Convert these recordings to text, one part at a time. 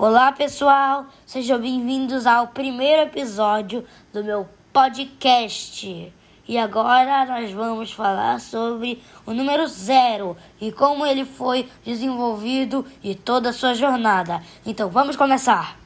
Olá, pessoal! Sejam bem-vindos ao primeiro episódio do meu podcast. E agora nós vamos falar sobre o número zero e como ele foi desenvolvido e toda a sua jornada. Então vamos começar!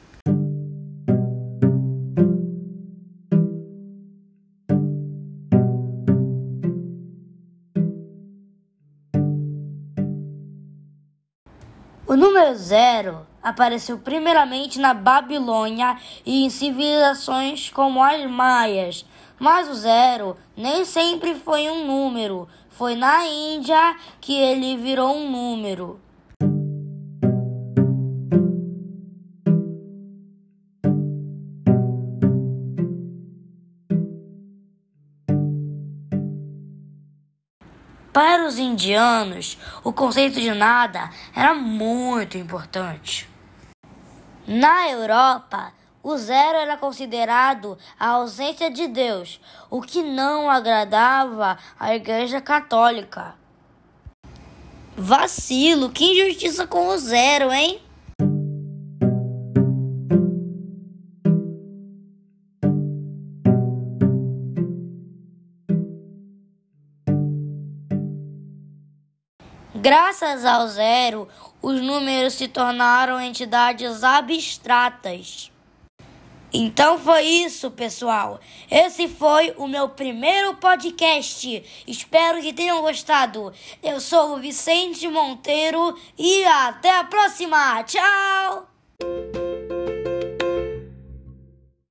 O número zero apareceu primeiramente na Babilônia e em civilizações como as maias. Mas o zero nem sempre foi um número. Foi na Índia que ele virou um número. Para os indianos, o conceito de nada era muito importante. Na Europa, o zero era considerado a ausência de Deus, o que não agradava à Igreja Católica. Vacilo, que injustiça com o zero, hein? Graças ao zero, os números se tornaram entidades abstratas. Então foi isso, pessoal. Esse foi o meu primeiro podcast. Espero que tenham gostado. Eu sou o Vicente Monteiro e até a próxima. Tchau!